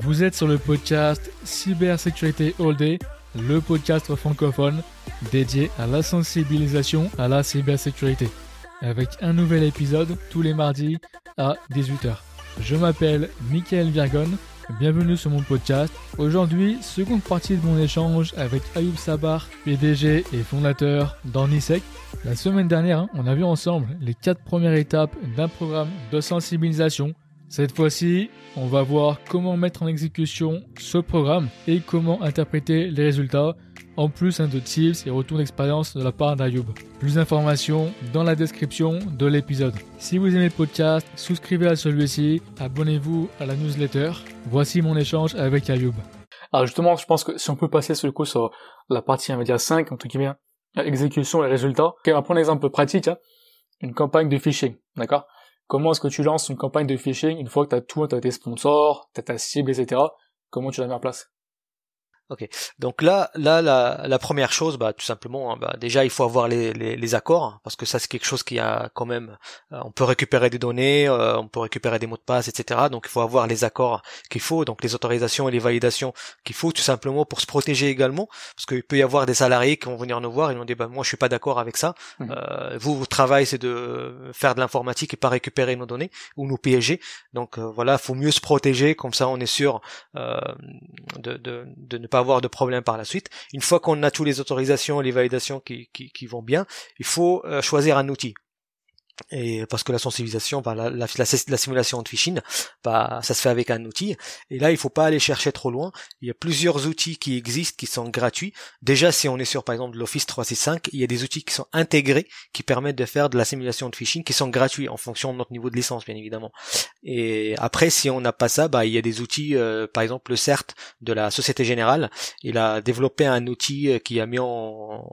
Vous êtes sur le podcast Cybersécurité All Day, le podcast francophone dédié à la sensibilisation à la cybersécurité, avec un nouvel épisode tous les mardis à 18h. Je m'appelle Michael Virgon, bienvenue sur mon podcast. Aujourd'hui, seconde partie de mon échange avec Ayoub Sabar, PDG et fondateur d'Ornisec. La semaine dernière, on a vu ensemble les quatre premières étapes d'un programme de sensibilisation cette fois-ci, on va voir comment mettre en exécution ce programme et comment interpréter les résultats, en plus hein, de tips et retours d'expérience de la part d'Ayoub. Plus d'informations dans la description de l'épisode. Si vous aimez le podcast, souscrivez à celui-ci, abonnez-vous à la newsletter. Voici mon échange avec Ayoub. Alors justement, je pense que si on peut passer sur le coup sur la partie, on va dire 5, entre guillemets, exécution et résultats. on va prendre un exemple pratique, hein. une campagne de phishing, d'accord? Comment est-ce que tu lances une campagne de phishing une fois que tu as tout, tu tes sponsors, tu as ta cible, etc. Comment tu la mets en place? Ok. Donc là, là, la, la première chose, bah, tout simplement, hein, bah, déjà, il faut avoir les, les, les, accords, hein, parce que ça, c'est quelque chose qui a quand même. Euh, on peut récupérer des données, euh, on peut récupérer des mots de passe, etc. Donc, il faut avoir les accords qu'il faut, donc les autorisations et les validations qu'il faut, tout simplement pour se protéger également, parce qu'il peut y avoir des salariés qui vont venir nous voir, ils vont dire, bah, moi, je suis pas d'accord avec ça. Mmh. Euh, vous, votre travail, c'est de faire de l'informatique et pas récupérer nos données ou nous piéger. Donc, voilà, faut mieux se protéger, comme ça, on est sûr de, de, de ne pas avoir de problème par la suite. Une fois qu'on a toutes les autorisations, les validations qui, vont bien, il faut euh, choisir un outil et parce que la sensibilisation, bah, la, la, la, simulation de phishing, bah, ça se fait avec un outil. Et là, il faut pas aller chercher trop loin. Il y a plusieurs outils qui existent, qui sont gratuits. Déjà, si on est sur, par exemple, l'Office 365, il y a des outils qui sont intégrés, qui permettent de faire de la simulation de phishing, qui sont gratuits en fonction de notre niveau de licence, bien évidemment. Et après, si on n'a pas ça, bah, il y a des outils, euh, par exemple, le CERT de la Société Générale. Il a développé un outil euh, qui a mis en,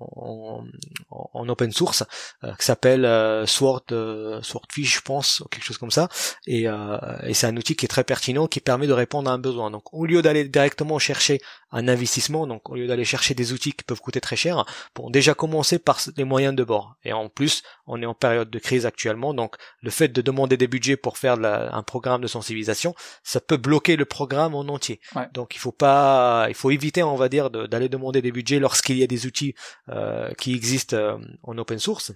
en, open source, euh, qui s'appelle Sword euh, Swordfish, je pense, ou quelque chose comme ça. Et, euh, et c'est un outil qui est très pertinent, qui permet de répondre à un besoin. Donc, au lieu d'aller directement chercher un investissement, donc au lieu d'aller chercher des outils qui peuvent coûter très cher, pour déjà commencer par les moyens de bord. Et en plus, on est en période de crise actuellement, donc le fait de demander des budgets pour faire un programme de sensibilisation, ça peut bloquer le programme en entier. Donc il faut pas, il faut éviter, on va dire, d'aller demander des budgets lorsqu'il y a des outils euh, qui existent euh, en open source.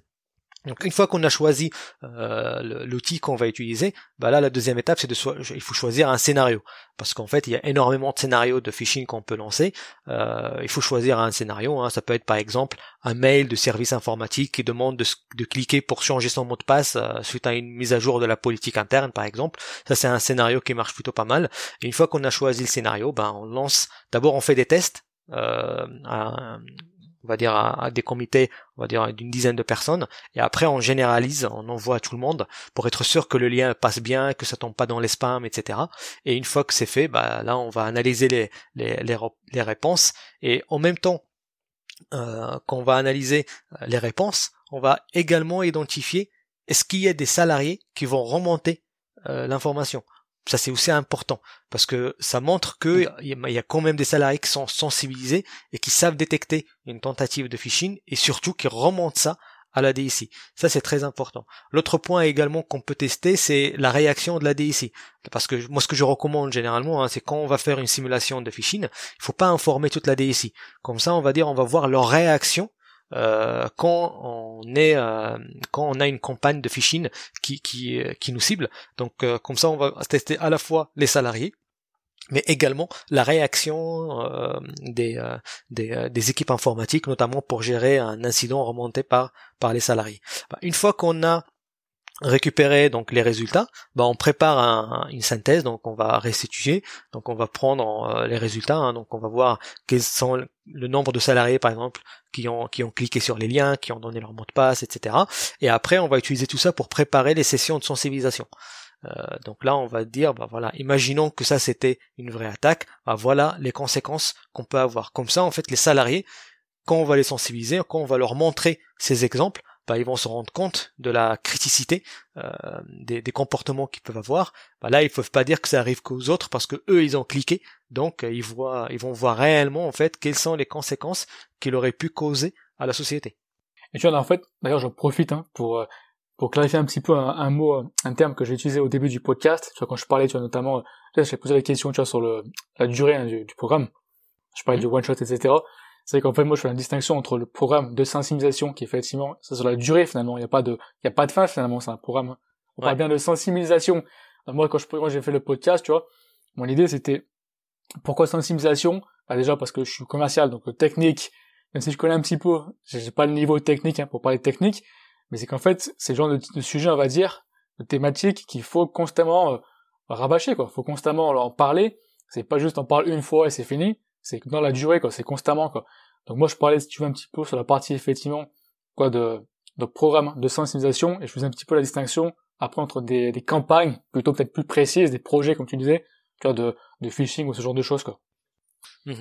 Donc une fois qu'on a choisi euh, l'outil qu'on va utiliser, bah là la deuxième étape c'est de il faut choisir un scénario parce qu'en fait il y a énormément de scénarios de phishing qu'on peut lancer. Euh, il faut choisir un scénario. Hein. Ça peut être par exemple un mail de service informatique qui demande de, cliquer pour changer son mot de passe euh, suite à une mise à jour de la politique interne par exemple. Ça c'est un scénario qui marche plutôt pas mal. Une fois qu'on a choisi le scénario, ben on lance. D'abord on fait des tests. Euh, on va dire à, des comités, on va dire d'une dizaine de personnes, et après on généralise, on envoie à tout le monde pour être sûr que le lien passe bien, que ça tombe pas dans les spams, etc. Et une fois que c'est fait, bah là on va analyser les, réponses, et en même temps euh, qu'on va analyser euh, les réponses, on va également identifier est-ce qu'il y a des salariés qui vont remonter euh, l'information ça c'est aussi important parce que ça montre que il y a quand même des salariés qui sont sensibilisés et qui savent détecter une tentative de phishing et surtout qui remontent ça à la DSI. Ça c'est très important. L'autre point également qu'on peut tester, c'est la réaction de la DSI. Parce que moi ce que je recommande généralement, hein, c'est quand on va faire une simulation de phishing, il faut pas informer toute la DSI. Comme ça, on va dire, on va voir leur réaction euh, quand on est euh, quand on a une campagne de phishing qui nous cible. Donc euh, comme ça on va tester à la fois les salariés mais également la réaction des, des, équipes informatiques, notamment pour gérer un incident remonté par, par les salariés. Bah, une fois qu'on a récupérer donc les résultats, bah on prépare une synthèse, donc on va restituer, donc on va prendre euh, les résultats, hein. donc on va voir quels sont le nombre de salariés par exemple qui ont qui ont cliqué sur les liens, qui ont donné leur mot de passe, etc. Et après on va utiliser tout ça pour préparer les sessions de sensibilisation. Euh, donc là on va dire bah voilà, imaginons que ça c'était une vraie attaque, bah voilà les conséquences qu'on peut avoir. Comme ça en fait les salariés quand on va les sensibiliser, quand on va leur montrer ces exemples, bah, ils vont se rendre compte de la criticité euh, des, comportements qu'ils peuvent avoir. Bah, là, ils peuvent pas dire que ça arrive qu'aux autres parce que eux, ils ont cliqué, donc euh, ils voient, ils vont voir réellement en fait quelles sont les conséquences qu'il aurait pu causer à la société. Et tu vois, en fait, d'ailleurs, je profite hein, pour euh, pour clarifier un petit peu un, mot, un terme que j'ai utilisé au début du podcast, tu vois, quand je parlais, tu vois, notamment, là, j'ai posé la question, tu vois, sur le, la durée hein, du, programme. Je parlais du one shot, etc. C'est qu'en fait, moi, je fais la distinction entre le programme de sensibilisation, qui effectivement, c'est sur la durée, finalement. Il n'y a pas de, il y a pas de fin, finalement, c'est un programme. On parle bien de sensibilisation. Moi, quand je, quand j'ai fait le podcast, tu vois, mon idée, c'était, pourquoi sensibilisation? Bah, déjà, parce que je suis commercial, donc technique, même si je connais un petit peu, j'ai pas le niveau technique, hein, pour parler technique, mais c'est qu'en fait, c'est le genre de, de, sujet, on va dire, de thématique qu'il faut constamment euh, rabâcher, quoi. Faut constamment en parler. C'est pas juste en parler une fois et c'est fini. C'est dans la durée, quoi. C'est constamment, quoi. Donc moi, je parlais, si tu veux, un petit peu sur la partie, effectivement, quoi, de, de programme de sensibilisation, et je faisais un petit peu la distinction, après, entre des, des campagnes, plutôt peut-être plus précises, des projets, comme tu disais, tu vois, de, de phishing ou ce genre de choses, quoi. Mmh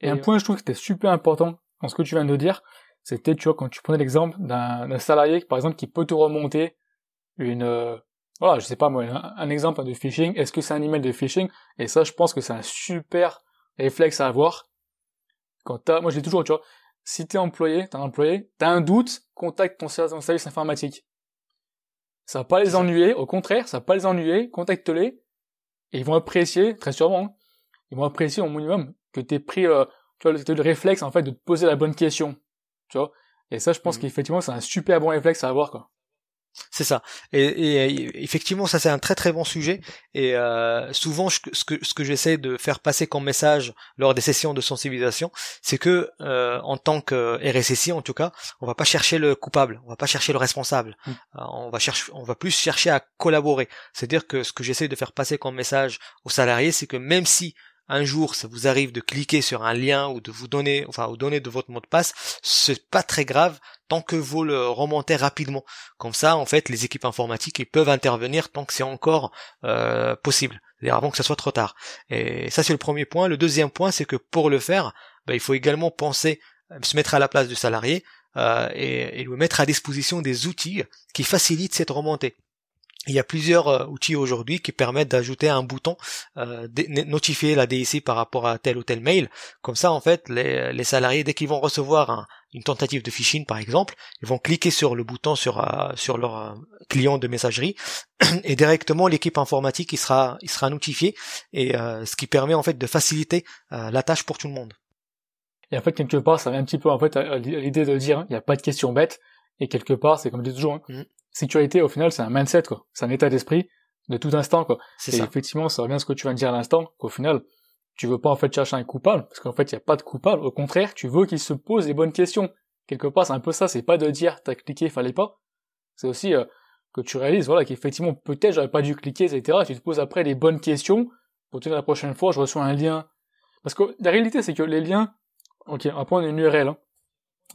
et, un point, je trouve que c'était super important dans ce que tu viens de dire, c'était, tu vois, quand tu prenais l'exemple d'un salarié, par exemple, qui peut te remonter une, euh, voilà, je sais pas moi, un, exemple de phishing, est-ce que c'est un email de phishing? Et ça, je pense que c'est un super réflexe à avoir. Quand t'as, moi, je dis toujours, tu vois, si t'es employé, t'es un employé, t'as un doute, contacte ton service informatique. Ça va pas les ennuyer, au contraire, ça va pas les ennuyer, contacte-les, et ils vont apprécier, très sûrement, hein, ils vont apprécier au minimum que t'aies pris, euh, tu vois, le, le réflexe, en fait, de te poser la bonne question tu vois. Et ça, je pense mmh. qu'effectivement, c'est un super bon réflexe à avoir, quoi. C'est ça. Et, effectivement, ça c'est un très très bon sujet. Et euh, souvent, ce que ce que j'essaie de faire passer comme message lors des sessions de sensibilisation, c'est que euh, en tant que RSSI, en tout cas, on va pas chercher le coupable, on va pas chercher le responsable. Mmh. Euh, on va chercher, on va plus chercher à collaborer. C'est-à-dire que ce que j'essaie de faire passer comme message aux salariés, c'est que même si un jour ça vous arrive de cliquer sur un lien ou de vous donner, enfin, ou donner de votre mot de passe, c'est pas très grave tant que vous le remontez rapidement. Comme ça, en fait, les équipes informatiques ils peuvent intervenir tant que c'est encore euh, possible, c'est-à-dire avant que ça soit trop tard. Et ça, c'est le premier point. Le deuxième point, c'est que pour le faire, bah, il faut également penser, euh, se mettre à la place du salarié euh, et lui mettre à disposition des outils qui facilitent cette remontée. Il y a plusieurs euh, outils aujourd'hui qui permettent d'ajouter un bouton euh, notifier la DIC par rapport à tel ou tel mail. Comme ça, en fait, les, salariés, dès qu'ils vont recevoir une tentative de phishing, par exemple, ils vont cliquer sur le bouton sur euh, sur leur euh, client de messagerie et directement l'équipe informatique il sera il sera notifié et ce qui permet en fait de faciliter la tâche pour tout le monde. Et en fait, quelque part, ça vient un petit peu en fait l'idée de dire, il n'y a pas de question bête. Et quelque part, c'est comme je dis toujours, hein, mmh sécurité, au final, c'est un mindset, quoi. C'est un état d'esprit de tout instant, quoi. Et effectivement, ça revient à ce que tu viens de dire à l'instant, qu'au final, tu veux pas, en fait, chercher un coupable, parce qu'en fait, il n'y a pas de coupable. Au contraire, tu veux qu'il se pose les bonnes questions. Quelque part, c'est un peu ça, c'est pas de dire, t'as cliqué, fallait pas. C'est aussi, euh, que tu réalises, voilà, qu'effectivement, peut-être j'aurais pas dû cliquer, etc. Tu te poses après les bonnes questions, pour te dire la prochaine fois, je reçois un lien. Parce que la réalité, c'est que les liens, ok, on va prendre une URL, hein.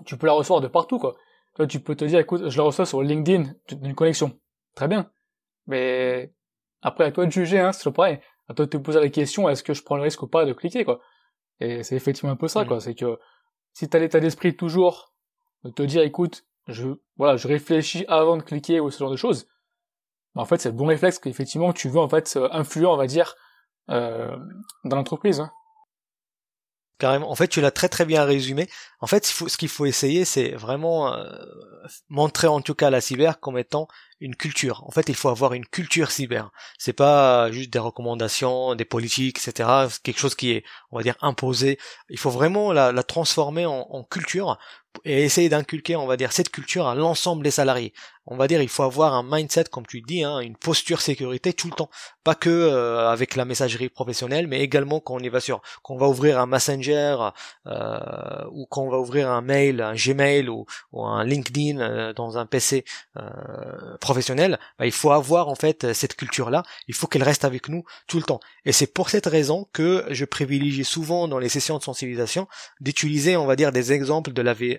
Tu peux la recevoir de partout, quoi tu peux te dire, écoute, je le reçois sur LinkedIn d'une connexion. Très bien. Mais après, à toi de juger, hein, c'est pareil. À toi de te poser la question, est-ce que je prends le risque ou pas de cliquer, quoi. Et c'est effectivement un peu ça, mm. quoi. C'est que si t'as l'état d'esprit toujours de te dire, écoute, je, voilà, je réfléchis avant de cliquer ou ce genre de choses, bah, en fait, c'est le bon réflexe qu'effectivement tu veux, en fait, influer, on va dire, euh, dans l'entreprise. Hein. Carrément. En fait, tu l'as très très bien résumé. En fait, ce qu'il faut essayer, c'est vraiment euh, montrer en tout cas la cyber comme étant une culture. En fait, il faut avoir une culture cyber. C'est pas juste des recommandations, des politiques, etc. quelque chose qui est, on va dire, imposé. Il faut vraiment la, transformer en, culture et essayer d'inculquer, on va dire, cette culture à l'ensemble des salariés on va dire, il faut avoir un mindset, comme tu dis, hein, une posture sécurité tout le temps. Pas que euh, avec la messagerie professionnelle, mais également quand on y va sur, quand on va ouvrir un Messenger euh, ou quand on va ouvrir un mail, un Gmail ou, un LinkedIn euh, dans un PC professionnel, bah, il faut avoir en fait cette culture-là. Il faut qu'elle reste avec nous tout le temps. Et c'est pour cette raison que je privilégie souvent dans les sessions de sensibilisation d'utiliser, on va dire, des exemples de la vie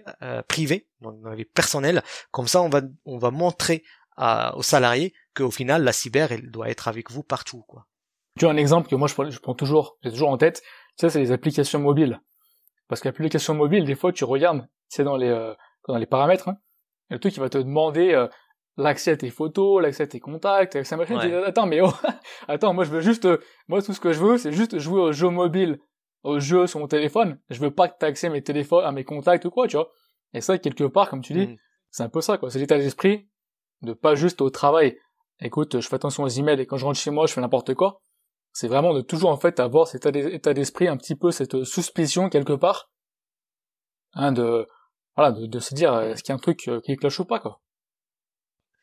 privée dans la vie personnelle. Comme ça, on va, on va montrer à, aux salariés qu'au final, la cyber, elle doit être avec vous partout, quoi. Tu as un exemple que moi je prends, je prends toujours, j'ai toujours en tête, ça c'est les applications mobiles. Parce qu'application mobile, des fois tu regardes, c'est dans les euh, dans les paramètres, hein, le truc qui va te demander euh, l'accès à tes photos, l'accès à tes contacts, l'accès à machin, attends mais oh, attends, moi je veux juste, euh, moi tout ce que je veux, c'est juste jouer aux jeux mobiles, aux jeux sur mon téléphone. Je veux pas que tu accès à mes téléphones, à mes contacts ou quoi, tu vois. Et ça quelque part, comme tu dis, mm. c'est un peu ça quoi, c'est l'état d'esprit de pas juste au travail, écoute, je fais attention aux emails et quand je rentre chez moi, je fais n'importe quoi. C'est vraiment de toujours en fait avoir cet état d'esprit, un petit peu cette suspicion quelque part, hein, de voilà, de, de se dire est-ce qu'il y a un truc euh, qui cloche ou pas quoi.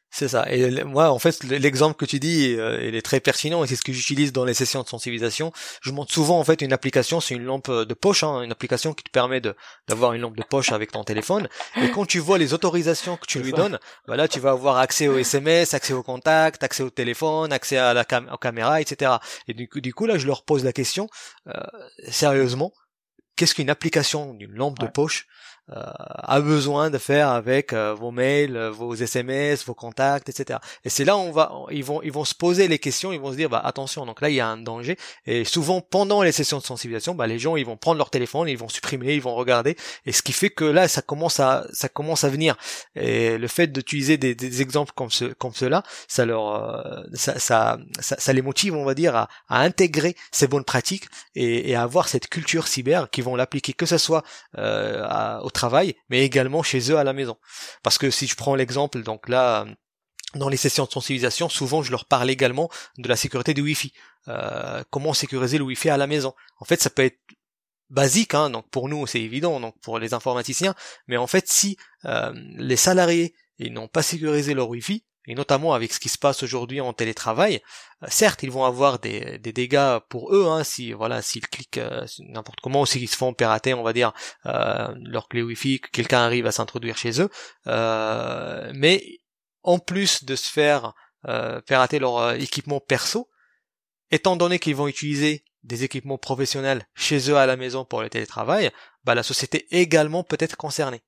C'est ça. Et moi, en fait, l'exemple que tu dis, euh, il est très pertinent et c'est ce que j'utilise dans les sessions de sensibilisation. Je montre souvent en fait une application, c'est une lampe de poche, hein, une application qui te permet de d'avoir une lampe de poche avec ton téléphone. Et quand tu vois les autorisations que tu lui donnes, bah là, tu vas avoir accès aux SMS, accès aux contacts, accès au téléphone, accès à la caméra, etc. Et du coup, du coup, là, je leur pose la question euh, sérieusement. Qu'est-ce qu'une application d'une lampe de poche? euh, a besoin de faire avec euh, vos mails, euh, vos SMS, vos contacts, etc. Et c'est là où on va, ils vont, ils vont se poser les questions, ils vont se dire, bah attention, donc là il y a un danger. Et souvent pendant les sessions de sensibilisation, bah les gens ils vont prendre leur téléphone, ils vont supprimer, ils vont regarder, et ce qui fait que là ça commence à, ça commence à venir. Et le fait d'utiliser des, des, exemples comme ce, comme cela, ça leur, ça, ça, ça, les motive, on va dire, à, à intégrer ces bonnes pratiques et, et, à avoir cette culture cyber qui vont l'appliquer, que ce soit euh, à, au travail, mais également chez eux à la maison. Parce que si je prends l'exemple, donc là, dans les sessions de sensibilisation, souvent je leur parle également de la sécurité du Wi-Fi. Euh, comment sécuriser le Wi-Fi à la maison? En fait, ça peut être basique, hein, donc pour nous c'est évident, donc pour les informaticiens, mais en fait si euh, les salariés ils n'ont pas sécurisé leur Wi-Fi, et notamment avec ce qui se passe aujourd'hui en télétravail, euh, certes ils vont avoir des, des dégâts pour eux, hein, si voilà s'ils cliquent euh, n'importe comment ou s'ils se font pirater, on va dire euh, leur clé Wi-Fi, que quelqu'un arrive à s'introduire chez eux, mais en plus de se faire pirater leur équipement perso, étant donné qu'ils vont utiliser des équipements professionnels chez eux à la maison pour le télétravail, bah la société également peut être concernée.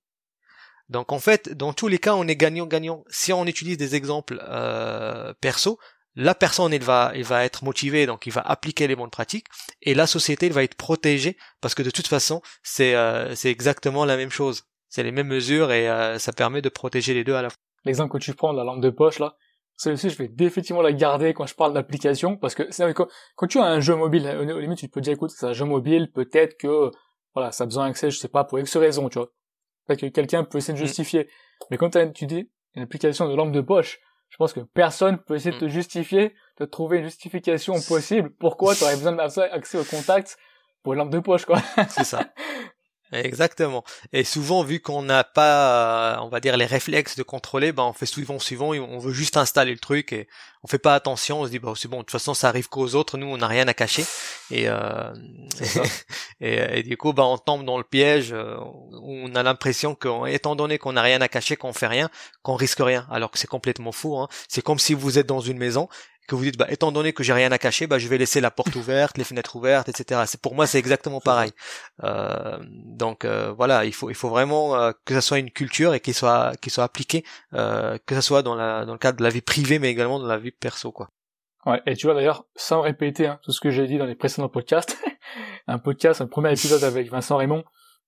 Donc en fait, dans tous les cas, on est gagnant-gagnant. Si on utilise des exemples euh, perso, la personne elle va, elle va être motivée, donc il va appliquer les bonnes pratiques, et la société elle va être protégée parce que de toute façon, c'est euh, c'est exactement la même chose. C'est les mêmes mesures et euh, ça permet de protéger les deux à la fois. L'exemple que tu prends la lampe de poche là, celle-ci je vais définitivement la garder quand je parle d'application parce que c'est quand, quand tu as un jeu mobile, au limite tu peux dire écoute c'est un jeu mobile, peut-être que voilà ça a besoin d'accès, je sais pas pour X raison, tu vois que quelqu'un peut essayer de mm. justifier. Mais quand tu dis une application de lampe de poche, je pense que personne peut essayer de mm. te justifier, de trouver une justification possible. Pourquoi tu aurais besoin d'accès au contact pour une lampe de poche, quoi. C'est ça. Exactement. Et souvent, vu qu'on n'a pas, euh, on va dire, les réflexes de contrôler, ben on fait souvent suivant, on veut juste installer le truc et on fait pas attention. On se dit bah c'est bon, de toute façon ça arrive qu'aux autres, nous on n'a rien à cacher. Et, euh, et, du coup, ben on tombe dans le piège euh, où on a l'impression que, étant donné qu'on n'a rien à cacher, qu'on fait rien, qu'on risque rien, alors que c'est complètement faux. Hein. C'est comme si vous êtes dans une maison que vous dites, bah, étant donné que j'ai rien à cacher, bah, je vais laisser la porte ouverte, les fenêtres ouvertes, etc. C'est pour moi, c'est exactement pareil. Euh, donc euh, voilà, il faut, il faut vraiment euh, que ça soit une culture et qu'il soit, qu'il soit appliqué, que ça soit dans la, dans le cadre de la vie privée, mais également dans la vie perso, quoi. Ouais, et tu vois d'ailleurs, sans répéter hein, tout ce que j'ai dit dans les précédents podcasts, un podcast, un premier épisode avec Vincent Raymond,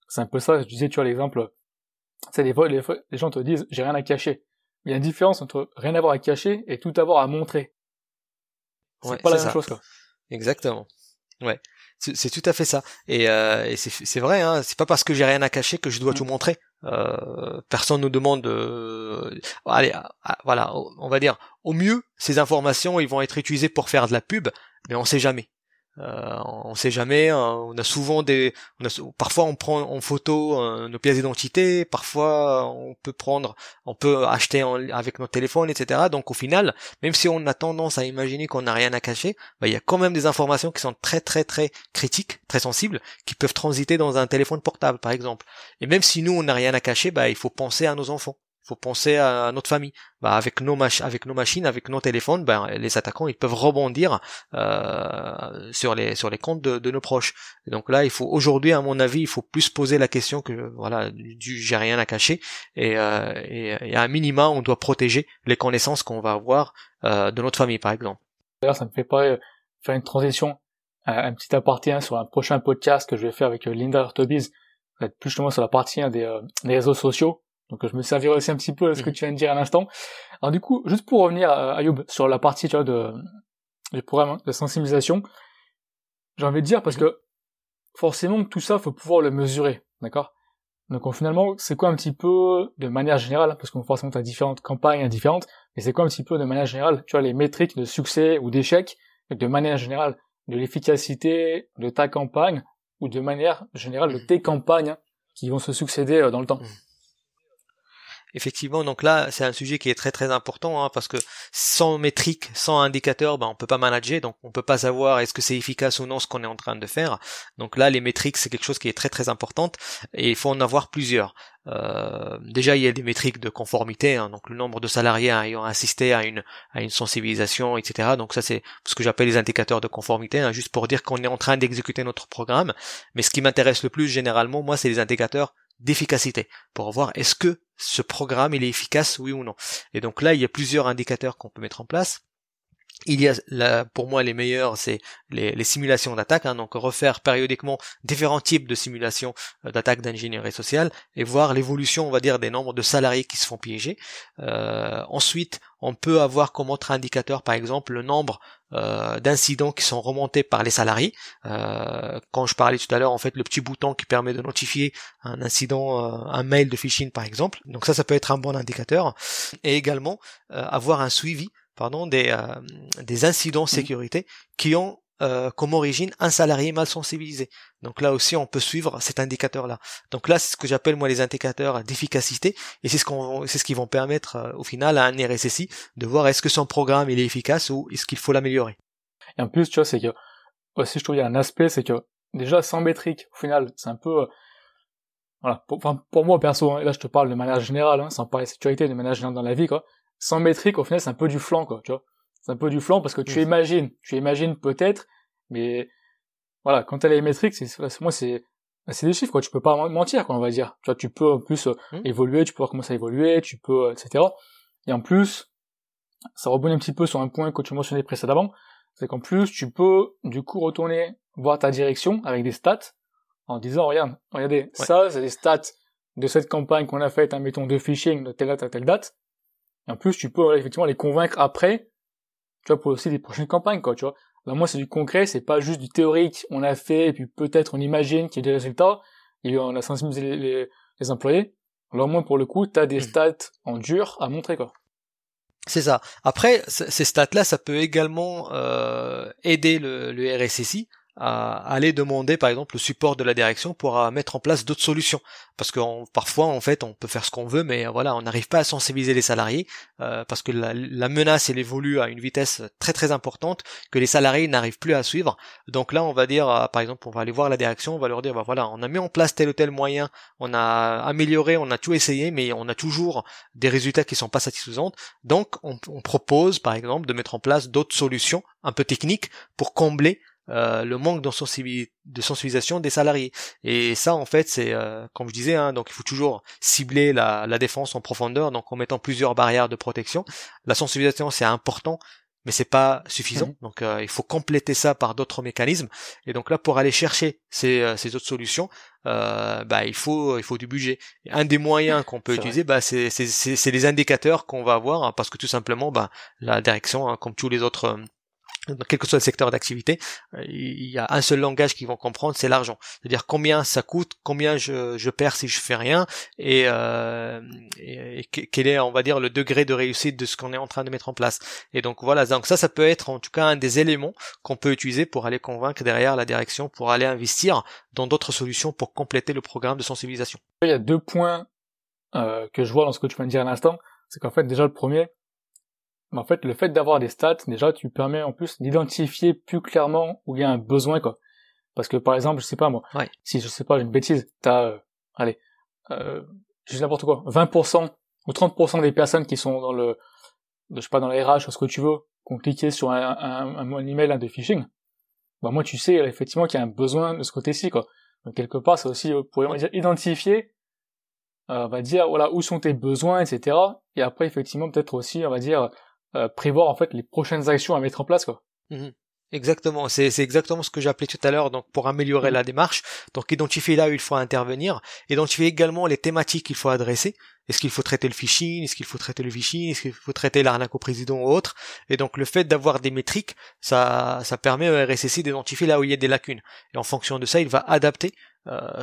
c'est un peu ça. Je disais, tu vois l'exemple, c'est des fois, les, les gens te disent, j'ai rien à cacher. Il y a une différence entre rien avoir à cacher et tout avoir à montrer. C'est pas la même chose, quoi. Exactement. Ouais. C'est tout à fait ça. Et, euh, et c'est vrai, hein, c'est pas parce que j'ai rien à cacher que je dois mm. tout montrer. Euh, personne nous demande. De... Allez, ah, ah, voilà, on va dire. Au mieux, ces informations, ils vont être utilisées pour faire de la pub, mais on sait jamais. Euh, on sait jamais. Hein. on a souvent des. On a, parfois, on prend en photo euh, nos pièces d'identité. Parfois, on peut prendre, on peut acheter avec notre téléphone, etc. Donc, au final, même si on a tendance à imaginer qu'on n'a rien à cacher, bah, il y a quand même des informations qui sont très, très, très critiques, très sensibles, qui peuvent transiter dans un téléphone portable, par exemple. Et même si nous, on n'a rien à cacher, bah, il faut penser à nos enfants faut penser à notre famille. Bah, avec nos avec nos machines, avec nos téléphones, ben les attaquants ils peuvent rebondir euh, sur les sur les comptes de, nos proches. donc là, il faut aujourd'hui, à mon avis, il faut plus poser la question que voilà, du j'ai rien à cacher et, euh, et, à un minima, on doit protéger les connaissances qu'on va avoir euh, de notre famille, par exemple. D'ailleurs, ça me fait pas faire une transition, un petit aparté hein, sur un prochain podcast que je vais faire avec Linda Tobiz, plus justement sur la partie hein, des, des réseaux sociaux donc je me servirai aussi un petit peu de ce que mhm. tu viens de dire à l'instant. Alors du coup, juste pour revenir à Ayoub sur la partie tu vois, de du programme de sensibilisation, j'ai envie de dire parce mhm. que forcément tout ça faut pouvoir le mesurer, d'accord? Donc finalement, c'est quoi un petit peu de manière générale, parce qu'on forcément as différentes campagnes différentes, mais c'est quoi un petit peu de manière générale, tu vois, les métriques de succès ou d'échec, de manière générale, de l'efficacité de ta campagne, ou de manière générale de tes campagnes qui vont se succéder euh, dans le temps? Effectivement, donc là, c'est un sujet qui est très très important hein, parce que sans métrique, sans indicateur, ben on peut pas manager, donc on peut pas savoir est-ce que c'est efficace ou non ce qu'on est en train de faire. Donc là, les métriques, c'est quelque chose qui est très très important et il faut en avoir plusieurs. Euh, déjà, il y a des métriques de conformité, hein, donc le nombre de salariés ayant assisté à une à une sensibilisation, etc. Donc ça, c'est ce que j'appelle les indicateurs de conformité, hein, juste pour dire qu'on est en train d'exécuter notre programme. Mais ce qui m'intéresse le plus généralement, moi, c'est les indicateurs d'efficacité pour voir est-ce que ce programme il est efficace oui ou non. Et donc là il y a plusieurs indicateurs qu'on peut mettre en place. Il y a là, pour moi les meilleurs, c'est les, simulations d'attaque, hein, donc refaire périodiquement différents types de simulations euh, d'attaque d'ingénierie sociale et voir l'évolution, on va dire, des nombres de salariés qui se font piéger. Euh, ensuite, on peut avoir comme autre indicateur, par exemple, le nombre euh, d'incidents qui sont remontés par les salariés. quand je parlais tout à l'heure, en fait, le petit bouton qui permet de notifier un incident, un mail de phishing, par exemple. Donc ça, ça peut être un bon indicateur. Et également avoir un suivi pardon, des, euh, des incidents de mmh. sécurité qui ont euh, comme origine un salarié mal sensibilisé. Donc là aussi, on peut suivre cet indicateur-là. Donc là, c'est ce que j'appelle moi les indicateurs d'efficacité, et c'est ce qu'on, c'est ce qui vont permettre euh, au final à un RSSI de voir est-ce que son programme il est efficace ou est-ce qu'il faut l'améliorer. Et en plus, tu vois, c'est que aussi je trouve il y a un aspect, c'est que déjà sans métrique, au final, c'est un peu voilà, pour, pour moi perso, hein, là je te parle de manière générale, hein, sans parler de sécurité, de manière générale dans la vie, quoi sans métrique, au final, c'est un peu du flanc, quoi, tu vois. C'est un peu du flanc parce que tu imagines, tu imagines peut-être, mais voilà, quand elle est métrique, c'est, moi, c'est, c'est des chiffres, quoi. Tu peux pas mentir, quoi, on va dire. Tu vois, tu peux en plus euh, mmh. évoluer, tu peux voir comment ça évoluer, tu peux, euh, etc. Et en plus, ça rebondit un petit peu sur un point que tu mentionnais précédemment, c'est qu'en plus, tu peux, du coup, retourner voir ta direction avec des stats en disant, regarde, regardez, ça, c'est des stats de cette campagne qu'on a faite, mettons, de phishing de telle date à telle date. En plus, tu peux effectivement les convaincre après, tu vois, pour aussi les prochaines campagnes, quoi, tu vois. Là, moi, c'est du concret, c'est pas juste du théorique, on a fait, et puis peut-être on imagine qu'il y a des résultats, et on a sensibilisé les, les, employés. Alors, moi, pour le coup, t'as des hmm. stats en dur à montrer, quoi. C'est ça. Après, ces stats-là, ça peut également euh, aider le, le RSSI à aller demander par exemple le support de la direction pour euh, mettre en place d'autres solutions. Parce que parfois en fait on peut faire ce qu'on veut mais euh, voilà on n'arrive pas à sensibiliser les salariés euh, parce que la, menace elle évolue à une vitesse très très importante que les salariés n'arrivent plus à suivre. Donc là on va dire par exemple on va aller voir la direction on va leur dire bah voilà on a mis en place tel ou tel moyen on a amélioré on a tout essayé mais on a toujours des résultats qui sont pas satisfaisants. Donc on, on propose par exemple de mettre en place d'autres solutions un peu techniques pour combler euh, le manque de, sensibilisation des salariés. Et ça, en fait, c'est euh, comme je disais, hein, donc il faut toujours cibler la, défense en profondeur, donc en mettant plusieurs barrières de protection. La sensibilisation, c'est important, mais c'est pas suffisant. Mmh. Donc euh, il faut compléter ça par d'autres mécanismes. Et donc là, pour aller chercher ces, autres solutions, bah il faut il faut du budget. un des moyens qu'on peut utiliser, bah c'est c'est les indicateurs qu'on va avoir, hein, parce que tout simplement, bah la direction, hein, comme tous les autres quel que soit le secteur d'activité, euh, il y a un seul langage qu'ils vont comprendre, c'est l'argent. C'est-à-dire combien ça coûte, combien je, je perds si je fais rien, et, euh, et, quel est, on va dire, le degré de réussite de ce qu'on est en train de mettre en place. Et donc voilà, donc ça, ça peut être en tout cas un des éléments qu'on peut utiliser pour aller convaincre derrière la direction, pour aller investir dans d'autres solutions pour compléter le programme de sensibilisation. Il y a deux points euh, que je vois dans ce que tu viens de à l'instant. C'est qu'en fait, déjà le premier, en fait, le fait d'avoir des stats, déjà, tu permets en plus d'identifier plus clairement où il y a un besoin, quoi. Parce que, par exemple, je sais pas, moi, si je sais pas, une bêtise, t'as, euh, allez, euh, je sais n'importe quoi, 20% ou 30% des personnes qui sont dans le, je sais pas, dans la RH ou ce que tu veux, qui ont cliqué sur un, un, un, email de phishing, bah moi, tu sais effectivement qu'il y a un besoin de ce côté-ci, quoi. Donc, quelque part, c'est aussi euh, pour identifier, euh, on va dire, voilà, où sont tes besoins, etc. Et après, effectivement, peut-être aussi, on va dire, euh, prévoir en fait les prochaines actions à mettre en place quoi. Mhm. Exactement, c'est exactement ce que j'appelais tout à l'heure, donc pour améliorer mhm. la démarche. Donc identifier là où il faut intervenir, identifier également les thématiques qu'il faut adresser. Est-ce qu'il faut traiter le phishing, est-ce qu'il faut traiter le phishing, est-ce qu'il faut traiter l'arnaque au président ou autre? Et donc le fait d'avoir des métriques, ça, ça permet au RSSI d'identifier là où il y a des lacunes. Et en fonction de ça, il va adapter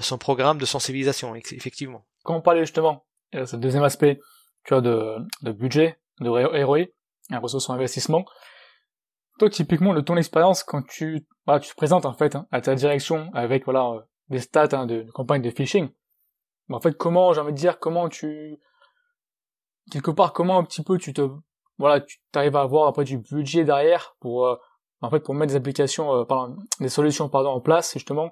son programme de sensibilisation, effectivement. Quand on parlait justement, ce deuxième aspect, tu vois, de, de budget, de ROI, un ressource sur investissement, toi, typiquement, de ton expérience, quand tu, bah, tu te présentes en fait hein, à ta direction avec voilà des stats hein, de, campagne de phishing, en fait, comment, j'ai envie de dire, comment tu, quelque part, comment un petit peu tu te, voilà, tu arrives à avoir après du budget derrière pour, euh, en fait, pour mettre des applications, euh, pardon, des solutions, pardon, en place, justement,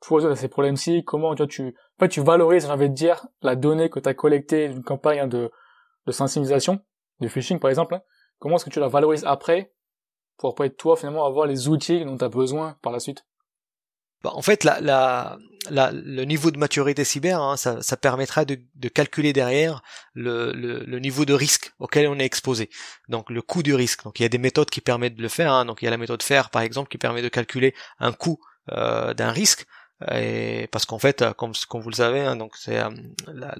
pour résoudre ces problèmes-ci, comment, tu vois, tu, en fait, tu valorises, j'ai envie de dire, la donnée que tu as collectée d'une campagne hein, de, de sensibilisation, de phishing, par exemple, hein? Comment est-ce que tu la valorises après, pour après, toi, finalement, avoir les outils dont tu as besoin par la suite? Bah, en fait, la, la, la, le niveau de maturité cyber, hein, ça, ça, permettra de, de, calculer derrière le, le, le, niveau de risque auquel on est exposé. Donc le coût du risque. Donc il y a des méthodes qui permettent de le faire. Hein. Donc il y a la méthode FAIR, par exemple, qui permet de calculer un coût euh, d'un risque. Et parce qu'en fait, comme, comme vous le savez, hein, donc c'est euh,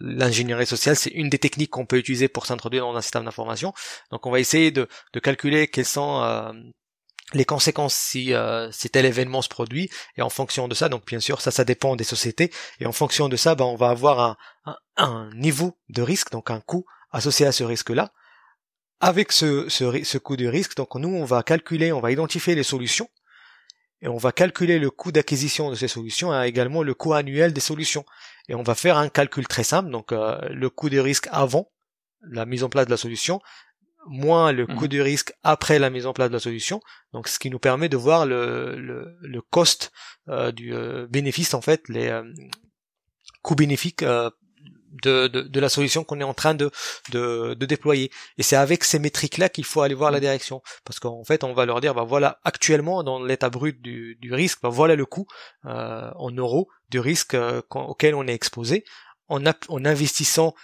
l'ingénierie sociale, c'est une des techniques qu'on peut utiliser pour s'introduire dans un système d'information. Donc on va essayer de, calculer quels sont euh, les conséquences si, euh, tel événement se produit. Et en fonction de ça donc bien sûr ça ça dépend des sociétés. Et en fonction de ça ben, on va avoir un, niveau de risque donc un coût associé à ce risque là avec ce, ce, ce coût de risque donc nous on va calculer on va identifier les solutions et on va calculer le coût d'acquisition de ces solutions et également le coût annuel des solutions et on va faire un calcul très simple donc euh, le coût de risque avant la mise en place de la solution moins le coût mhm. du risque après la mise en place de la solution. Donc, ce qui nous permet de voir le, le, le cost euh, du euh, bénéfice, en fait, les euh, coûts bénéfiques de, de, de, la solution qu'on est en train de, de, de déployer. Et c'est avec ces métriques-là qu'il faut aller voir la mhm. direction. Parce qu'en fait, on va leur dire, bah voilà, actuellement, dans l'état brut du, du risque, bah voilà le coût en euros du risque auquel on est exposé. En, en investissant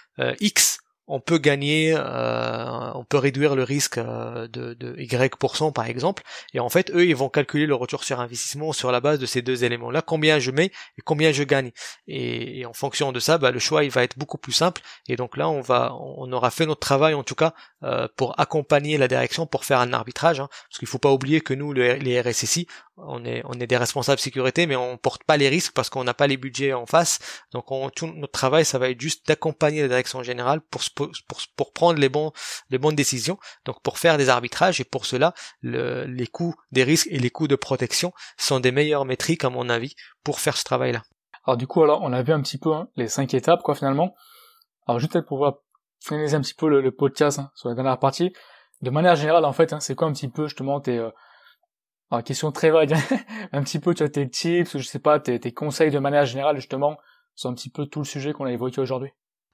X on peut gagner, euh, on peut réduire le risque euh, de, de Y% par exemple, et en fait eux ils vont calculer le retour sur investissement sur la base de ces deux éléments-là, combien je mets et combien je gagne, et, en fonction de ça, bah, le choix il va être beaucoup plus simple, et donc là on va, on aura fait notre travail en tout cas euh, pour accompagner la direction, pour faire un arbitrage, hein, parce qu'il faut pas oublier que nous les RSSI, on est, on est des responsables sécurité, mais on porte pas les risques parce qu'on n'a pas les budgets en face. Donc on, tout notre travail, ça va être juste d'accompagner la direction générale pour, pour, pour prendre les, bons, les bonnes décisions, donc pour faire des arbitrages. Et pour cela, le, les coûts des risques et les coûts de protection sont des meilleures métriques, à mon avis, pour faire ce travail-là. Alors du coup, alors on a vu un petit peu hein, les cinq étapes, quoi, finalement. Alors juste pour pouvoir finaliser un petit peu le, podcast hein, sur la dernière partie, de manière générale, en fait, hein, c'est quoi un petit peu justement tes, euh, alors, question très vague, un petit peu, tu as tes tips, je sais pas, tes conseils de manière générale, justement, sur un petit peu tout le sujet qu'on a évoqué aujourd'hui?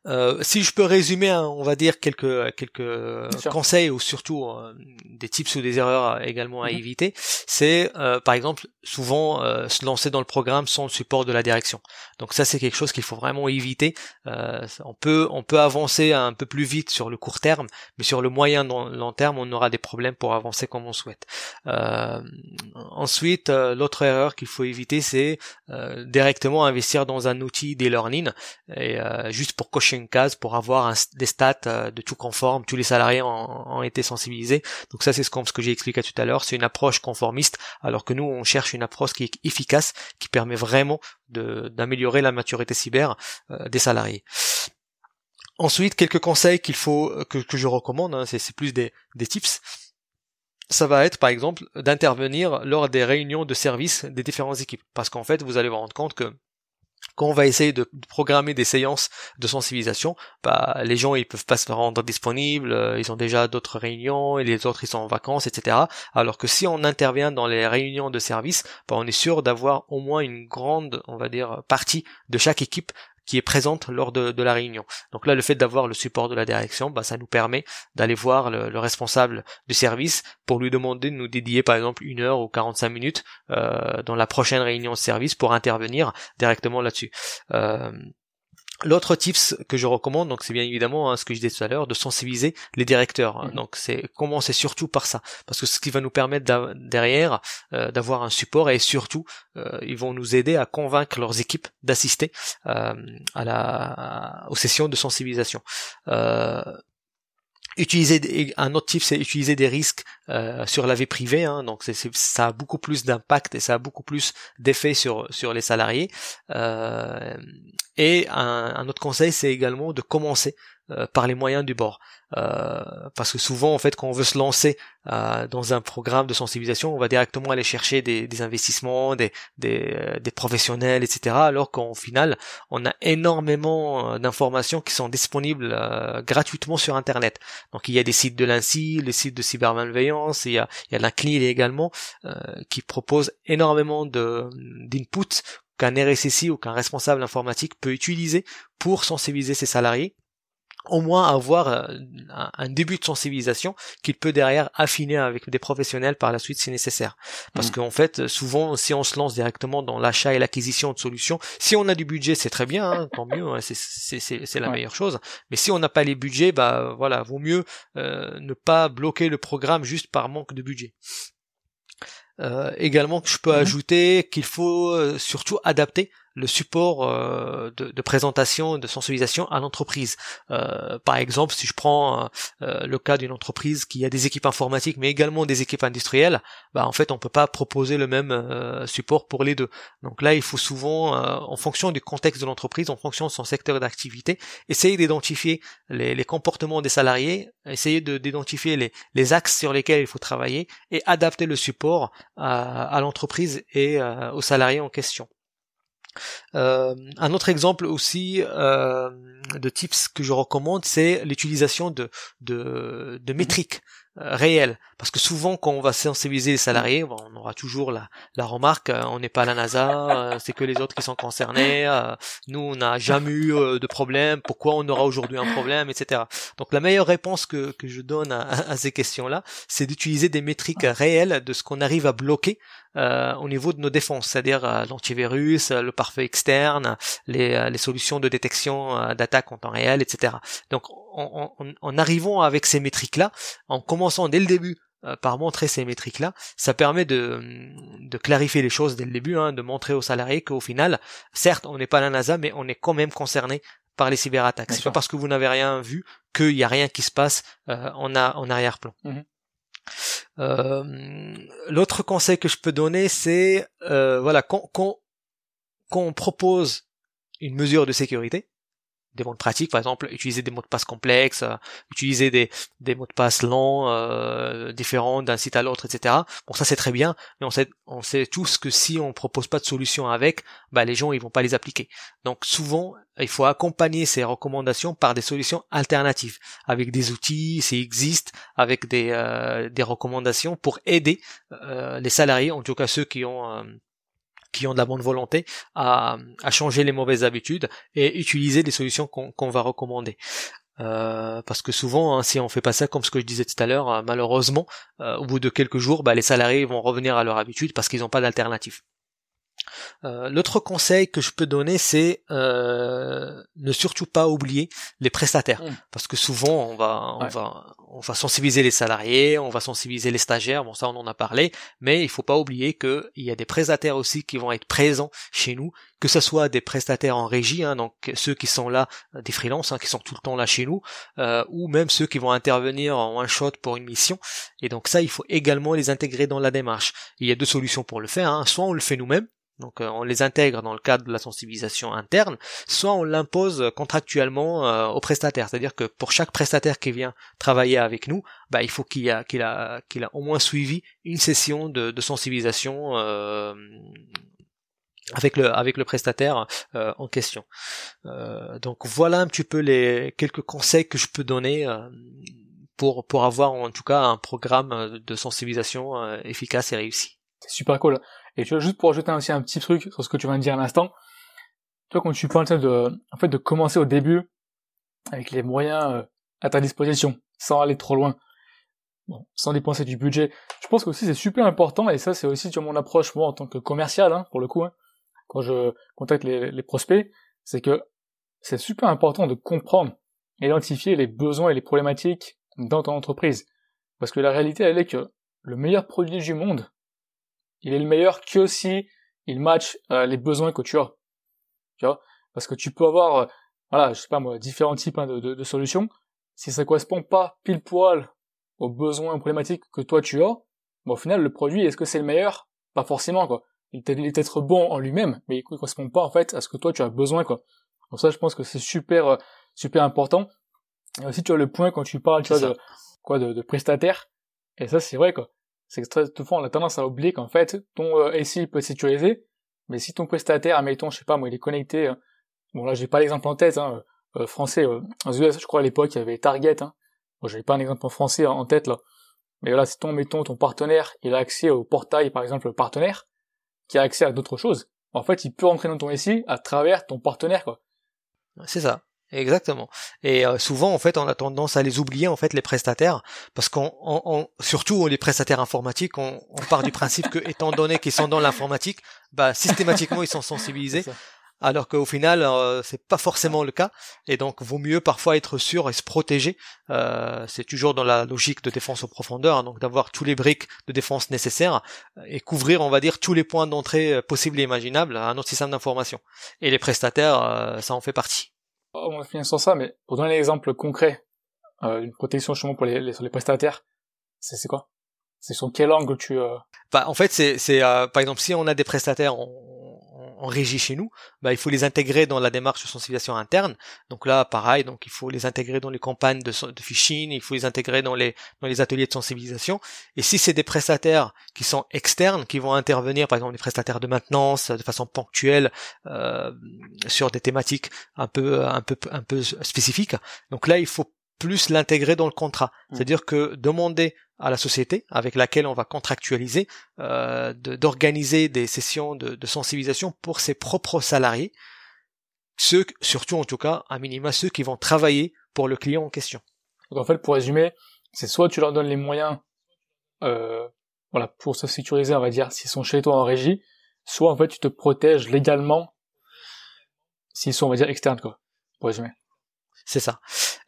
Euh, si je peux résumer, hein, on va dire quelques quelques conseils ou surtout euh, des tips ou des erreurs également à mhm. éviter, c'est euh, par exemple souvent se lancer dans le programme sans le support de la direction. Donc ça c'est quelque chose qu'il faut vraiment éviter. on peut on peut avancer un peu plus vite sur le court terme, mais sur le moyen long terme on aura des problèmes pour avancer comme on souhaite. ensuite l'autre erreur qu'il faut éviter c'est directement investir dans un outil d'e-learning et juste pour cocher une case pour avoir des stats euh, de tout conforme, tous les salariés ont, été sensibilisés. Donc ça c'est ce, que j'ai expliqué tout à l'heure, c'est une approche conformiste, alors que nous on cherche une approche qui est efficace, qui permet vraiment d'améliorer la maturité cyber euh, des salariés. Ensuite, quelques conseils qu'il faut que, je recommande, hein, c'est plus des, des tips ça va être par exemple d'intervenir lors des réunions de service des différentes équipes. Parce qu'en fait, vous allez vous rendre compte que quand on va essayer de programmer des séances de sensibilisation, bah, les gens ils peuvent pas se rendre disponibles, euh, ils ont déjà d'autres réunions et les autres ils sont en vacances, etc. Alors que si on intervient dans les réunions de service, bah, on est sûr d'avoir au moins une grande, on va dire, partie de chaque équipe qui est présente lors de, la réunion. Donc là, le fait d'avoir le support de la direction, bah, ça nous permet d'aller voir le, responsable du service pour lui demander de nous dédier par exemple une heure ou 45 minutes euh, dans la prochaine réunion de service pour intervenir directement là-dessus. Euh, L'autre tips que je recommande, donc c'est bien évidemment hein, ce que je disais tout à l'heure, de sensibiliser les directeurs. Hein. Mhm. Donc c'est commencer surtout par ça, parce que ce qui va nous permettre derrière euh, d'avoir un support et surtout euh, ils vont nous aider à convaincre leurs équipes d'assister euh, à la aux sessions de sensibilisation. Un autre type c'est utiliser des risques euh, sur la vie privée hein, donc ça a beaucoup plus d'impact et ça a beaucoup plus d'effet sur sur les salariés. Euh, et un, autre conseil c'est également de commencer euh, par les moyens du bord. Euh, parce que souvent, en fait, quand on veut se lancer euh, dans un programme de sensibilisation, on va directement aller chercher des, investissements, des, professionnels, etc. Alors qu'en final, on a énormément d'informations qui sont disponibles gratuitement sur Internet. Donc il y a des sites de l'ANSI, les sites de cybermalveillance, il y a, il y a la CNIL également, qui proposent énormément de d'input qu'un RSSI ou qu'un responsable informatique peut utiliser pour sensibiliser ses salariés au moins avoir euh, un début de sensibilisation qu'il peut derrière affiner avec des professionnels par la suite si nécessaire. Parce mm. qu'en fait, souvent, si on se lance directement dans l'achat et l'acquisition de solutions, si on a du budget, c'est très bien, hein, tant mieux, hein, c'est la meilleure chose. Mais si on n'a pas les budgets, bah voilà, vaut mieux euh, ne pas bloquer le programme juste par manque de budget. Euh, également, je peux mm-hmm. ajouter qu'il faut surtout adapter le support euh, de, de, présentation, de sensibilisation à l'entreprise. Euh, par exemple, si je prends euh, le cas d'une entreprise qui a des équipes informatiques, mais également des équipes industrielles, bah en fait on peut pas proposer le même support pour les deux. Donc là, il faut souvent, en fonction du contexte de l'entreprise, en fonction de son secteur d'activité, essayer d'identifier les, comportements des salariés, essayer d'identifier les, les, axes sur lesquels il faut travailler et adapter le support à l'entreprise et aux salariés en question. Euh, un autre exemple aussi euh, de tips que je recommande, c'est l'utilisation de, de, de métriques. Euh, réel parce que souvent quand on va sensibiliser les salariés on aura toujours la, la remarque euh, on n'est pas à la NASA euh, c'est que les autres qui sont concernés nous on n'a jamais eu de problème pourquoi on aura aujourd'hui un problème etc donc la meilleure réponse que, que je donne à, à ces questions là c'est d'utiliser des métriques réelles de ce qu'on arrive à bloquer euh, au niveau de nos défenses, c'est-à-dire l'antivirus, le parfait externe, les, les solutions de détection d'attaque en temps réel, etc. Donc en, en, en arrivant avec ces métriques-là, en commençant dès le début euh, par montrer ces métriques-là, ça permet de, de, clarifier les choses dès le début, hein, de montrer aux salariés qu'au final, certes, on n'est pas la NASA, mais on est quand même concerné par les cyberattaques. C'est pas parce que vous n'avez rien vu qu'il n'y a rien qui se passe euh, en, en arrière-plan. Mhm. Euh, L'autre conseil que je peux donner, c'est euh, voilà, quand, quand, quand on propose une mesure de sécurité, des mots de pratique, par exemple, utiliser des mots de passe complexes, euh, utiliser des, des mots de passe lents, euh, différents d'un site à l'autre, etc. Bon, ça c'est très bien, mais on sait, on sait tous que si on propose pas de solution avec, bah les gens ils vont pas les appliquer. Donc souvent, il faut accompagner ces recommandations par des solutions alternatives, avec des outils, s'il existe, avec des, euh, des recommandations pour aider les salariés, en tout cas ceux qui ont qui ont de la bonne volonté à, à changer les mauvaises habitudes et utiliser des solutions qu'on va recommander. Euh, parce que souvent, hein, si on fait pas ça, comme ce que je disais tout à l'heure, euh, malheureusement, euh, au bout de quelques jours, bah, les salariés vont revenir à leur habitude parce qu'ils n'ont pas d'alternative. Euh, l'autre conseil que je peux donner, c'est euh, ne surtout pas oublier les prestataires, mmh. parce que souvent on va on va on va sensibiliser les salariés, on va sensibiliser les stagiaires. Bon, ça on en a parlé, mais il faut pas oublier que il y a des prestataires aussi qui vont être présents chez nous, que ce soit des prestataires en régie, hein, donc ceux qui sont là, des freelances, hein, qui sont tout le temps là chez nous, euh, ou même ceux qui vont intervenir en one shot pour une mission. Et donc ça, il faut également les intégrer dans la démarche. Il y a deux solutions pour le faire. Hein. Soit on le fait nous-mêmes donc euh, on les intègre dans le cadre de la sensibilisation interne, soit on l'impose contractuellement euh, au prestataire. C'est-à-dire que pour chaque prestataire qui vient travailler avec nous, bah, il faut qu'il a, au moins suivi une session de, sensibilisation euh, avec le prestataire en question. donc voilà un petit peu les quelques conseils que je peux donner pour avoir en tout cas un programme de sensibilisation efficace et réussi. Super cool. Et tu vois, juste pour ajouter aussi un petit truc sur ce que tu viens de dire à l'instant, tu vois, quand tu parles de, en fait, de commencer au début avec les moyens euh, à ta disposition, sans aller trop loin, bon, sans dépenser du budget, je pense que aussi c'est super important, et ça c'est aussi vois, mon approche moi en tant que commercial, hein, pour le coup, hein, quand je contacte les, les prospects, c'est que c'est super important de comprendre, identifier les besoins et les problématiques dans ton entreprise. Parce que la réalité, elle est que le meilleur produit du monde, il est le meilleur que si il match euh, les besoins que tu as. Tu vois? Parce que tu peux avoir, euh, voilà, je sais pas moi, différents types hein, de, de, solutions. si ça correspond pas pile poil aux besoins, aux problématiques que toi tu as, au final, le produit, est-ce que c'est le meilleur? Pas forcément, quoi. Il est peut-être bon en lui-même, mais il correspond pas, en fait, à ce que toi tu as besoin, quoi. Donc ça, je pense que c'est super, euh, super important. Et aussi, tu as le point quand tu parles, tu vois, de, quoi, de, de prestataire. Et ça, c'est vrai, quoi. C'est que très souvent, on a tendance à oublier qu'en fait, ton euh, SI peut être sécurisé, mais si ton prestataire, admettons, je sais pas, moi, il est connecté, hein. bon là, j'ai pas l'exemple en tête, hein, euh, français, euh, aux US, je crois à l'époque, il y avait Target, hein. Bon, j'avais pas un exemple en français en tête, là. Mais voilà, si ton, mettons, ton partenaire, il a accès au portail, par exemple, le partenaire, qui a accès à d'autres choses, en fait, il peut rentrer dans ton SI à travers ton partenaire, quoi. C'est ça. Exactement. Et euh, souvent, en fait, on a tendance à les oublier, en fait, les prestataires, parce qu'on, on, surtout les prestataires informatiques, on, on part du principe que, étant donné qu'ils sont dans l'informatique, bah, systématiquement, ils sont sensibilisés. Alors qu'au final, euh, c'est pas forcément le cas, et donc vaut mieux parfois être sûr et se protéger. Euh, c'est toujours dans la logique de défense en profondeur, hein, donc d'avoir tous les briques de défense nécessaires et couvrir, on va dire, tous les points d'entrée possibles et imaginables à notre système d'information. Et les prestataires, ça en fait partie. Oh, on va finir sur ça, mais pour donner un exemple concret, euh, une protection justement pour les, sur les prestataires, c'est, quoi? C'est sur quel angle tu... Euh... Bah, en fait, c'est euh, par exemple, si on a des prestataires, on, en régie chez nous, bah, il faut les intégrer dans la démarche de sensibilisation interne. Donc là, pareil, donc il faut les intégrer dans les campagnes de, de phishing, il faut les intégrer dans les, ateliers de sensibilisation. Et si c'est des prestataires qui sont externes, qui vont intervenir, par exemple des prestataires de maintenance de façon ponctuelle euh, sur des thématiques un peu, un peu, un peu spécifiques, donc là, il faut plus l'intégrer dans le contrat. Mmh. C'est-à-dire que demander à la société avec laquelle on va contractualiser euh, d'organiser des sessions de, de, sensibilisation pour ses propres salariés, ceux, surtout en tout cas, à minima ceux qui vont travailler pour le client en question. Donc en fait, pour résumer, c'est soit tu leur donnes les moyens euh, voilà, pour se sécuriser, on va dire, s'ils sont chez toi en régie, soit en fait tu te protèges légalement s'ils sont, on va dire, externes, quoi, pour résumer. C'est ça.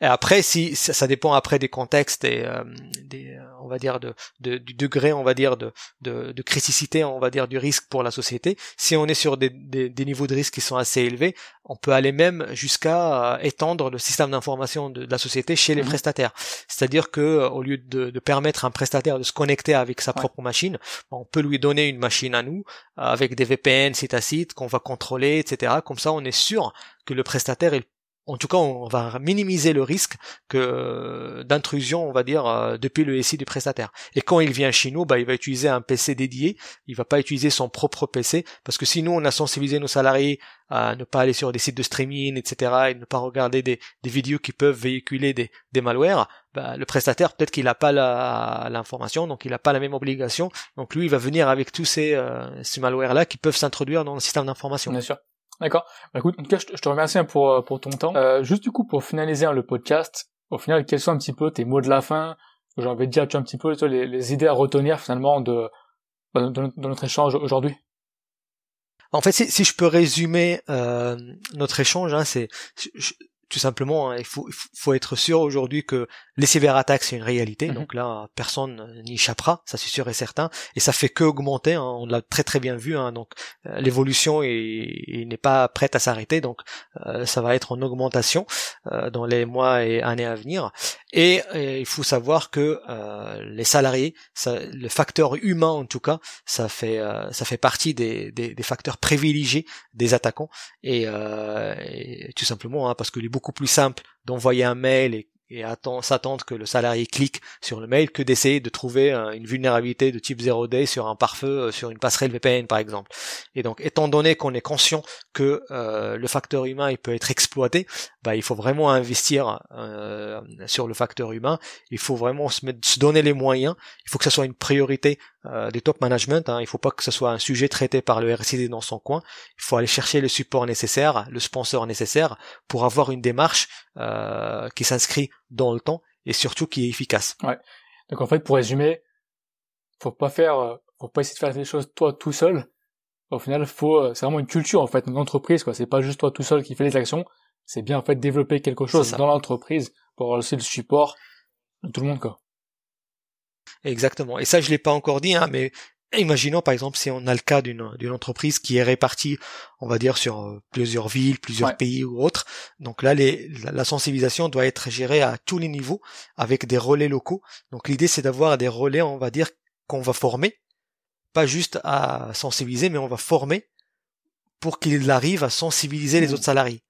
Et après, si ça, dépend après des contextes et euh, des, euh, on va dire de, de, du degré, on va dire de, de, de, criticité, on va dire du risque pour la société. Si on est sur des, des, des niveaux de risque qui sont assez élevés, on peut aller même jusqu'à euh, étendre le système d'information de, la société chez les mmh prestataires. C'est-à-dire que au lieu de, de, permettre à un prestataire de se connecter avec sa propre machine, on peut lui donner une machine à nous avec des VPN site à site qu'on va contrôler, etc. Comme ça, on est sûr que le prestataire il en tout cas, on va minimiser le risque que d'intrusion, on va dire, euh, depuis le SI du prestataire. Et quand il vient chez nous, bah, il va utiliser un PC dédié. Il va pas utiliser son propre PC parce que si nous on a sensibilisé nos salariés à ne pas aller sur des sites de streaming, etc., et ne pas regarder des, vidéos qui peuvent véhiculer des, des malwares, bah, le prestataire peut-être qu'il n'a pas l'information, donc il n'a pas la même obligation. Donc lui, il va venir avec tous ces, euh, ces malwares là qui peuvent s'introduire dans le système d'information. Bien sûr. D'accord. Bah, écoute, en tout cas, je, te remercie hein, pour, euh, pour ton temps. Euh, juste du coup, pour finaliser hein, le podcast, au final, quels sont un petit peu tes mots de la fin? J'ai envie de dire, tu un petit peu les, les idées à retenir finalement de, bah, de, notre échange aujourd'hui? En fait, si, si, je peux résumer euh, notre échange, hein, c'est tout simplement, hein, il faut, faut être sûr aujourd'hui que les cyberattaques c'est une réalité. Mhm. Donc là, personne n'y échappera, ça c'est sûr et certain. Et ça fait que augmenter. Hein, on l'a très très bien vu. Hein, donc euh, l'évolution n'est pas prête à s'arrêter. Donc euh, ça va être en augmentation euh, dans les mois et années à venir. Et, il faut savoir que les salariés, le facteur humain en tout cas, ça fait ça fait partie des, des, facteurs privilégiés des attaquants. Et, tout simplement hein, parce que les beaucoup plus simple d'envoyer un mail et et s'attendre que le salarié clique sur le mail que d'essayer de trouver une vulnérabilité de type 0D sur un pare-feu, euh, sur une passerelle VPN par exemple. Et donc étant donné qu'on est conscient que euh, le facteur humain il peut être exploité, bah, il faut vraiment investir euh, sur le facteur humain, il faut vraiment se, mettre, se, donner les moyens, il faut que ce soit une priorité des top management, hein, il faut pas que ce soit un sujet traité par le RCD dans son coin, il faut aller chercher le support nécessaire, le sponsor nécessaire pour avoir une démarche qui s'inscrit dans le temps et surtout qui est efficace. Ouais. Donc en fait, pour résumer, faut pas faire, euh, faut pas essayer de faire des choses toi tout seul. Au final, faut, euh, c'est vraiment une culture en fait, une entreprise quoi. C'est pas juste toi tout seul qui fait les actions. C'est bien en fait développer quelque chose dans l'entreprise pour avoir aussi le support de tout le monde quoi. Exactement. Et ça, je l'ai pas encore dit, hein, mais Imaginons par exemple si on a le cas d'une entreprise qui est répartie, on va dire sur euh, plusieurs villes, plusieurs pays ou autres. Donc là, les, la sensibilisation doit être gérée à tous les niveaux avec des relais locaux. Donc l'idée c'est d'avoir des relais, on va dire qu'on va former, pas juste à sensibiliser, mais on va former pour qu'il arrive à sensibiliser les mmh. autres salariés.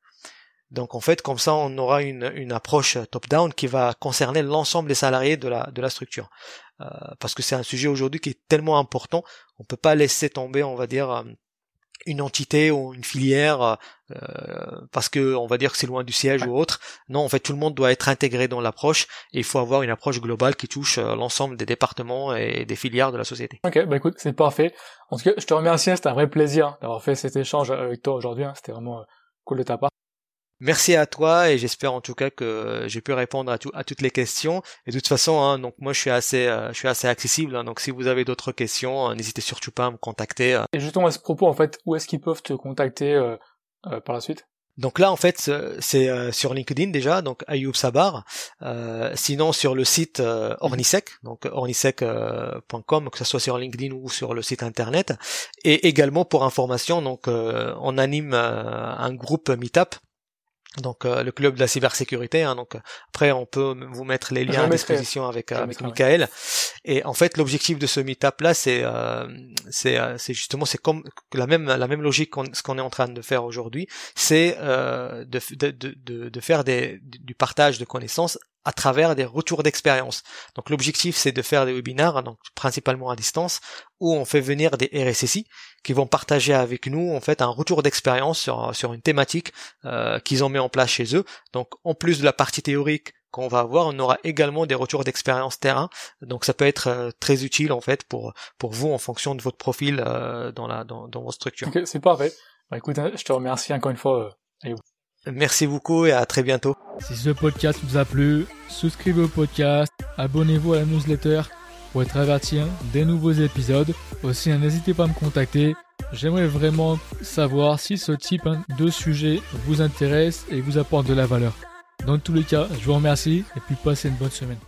Donc en fait, comme ça, on aura une, une approche top-down qui va concerner l'ensemble des salariés de la, de la structure. Euh, parce que c'est un sujet aujourd'hui qui est tellement important, on peut pas laisser tomber, on va dire, euh, une entité ou une filière euh, parce que on va dire que c'est loin du siège ou autre. Non, en fait, tout le monde doit être intégré dans l'approche et il faut avoir une approche globale qui touche l'ensemble des départements et des filières de la société. Ok, bah écoute, c'est parfait. En tout cas, je te remercie, c'était un vrai plaisir d'avoir fait cet échange avec toi aujourd'hui. Hein. C'était vraiment cool de ta part. Merci à toi et j'espère en tout cas que j'ai pu répondre à, tout, à toutes les questions. Et de toute façon, hein, donc moi je suis assez, euh, je suis assez accessible. Hein, donc si vous avez d'autres questions, euh, n'hésitez surtout pas à me contacter. Euh. Et justement à ce propos, en fait, où est-ce qu'ils peuvent te contacter par la suite? Donc là, en fait, c'est sur LinkedIn déjà, donc Ayoub Sabar. sinon, sur le site Ornisec, donc ornisec.com, que ce soit sur LinkedIn ou sur le site internet. Et également pour information, donc on anime un groupe Meetup donc euh, le club de la cybersécurité. Hein, donc après, on peut vous mettre les liens à disposition avec avec Michael. Et en fait, l'objectif de ce meetup là, c'est euh, c'est euh, c'est justement c'est comme la même la même logique qu'on ce qu'on est en train de faire aujourd'hui, c'est de, de, de de faire des du partage de connaissances à travers des retours d'expérience. Donc l'objectif c'est de faire des webinaires, donc principalement à distance, où on fait venir des RSSI qui vont partager avec nous en fait un retour d'expérience sur, sur une thématique euh, qu'ils ont mis en place chez eux. Donc en plus de la partie théorique qu'on va avoir, on aura également des retours d'expérience terrain. Donc ça peut être euh, très utile en fait pour pour vous en fonction de votre profil euh, dans la dans, dans votre structure. c'est parfait. Bah, écoute, hein, je te remercie encore une fois. Merci beaucoup et à très bientôt. Si ce podcast vous a plu, souscrivez au podcast, abonnez-vous à la newsletter pour être averti des nouveaux épisodes. Aussi, hein, n'hésitez pas à me contacter. J'aimerais vraiment savoir si ce type hein, de sujet vous intéresse et vous apporte de la valeur. Dans tous les cas, je vous remercie et puis passez une bonne semaine.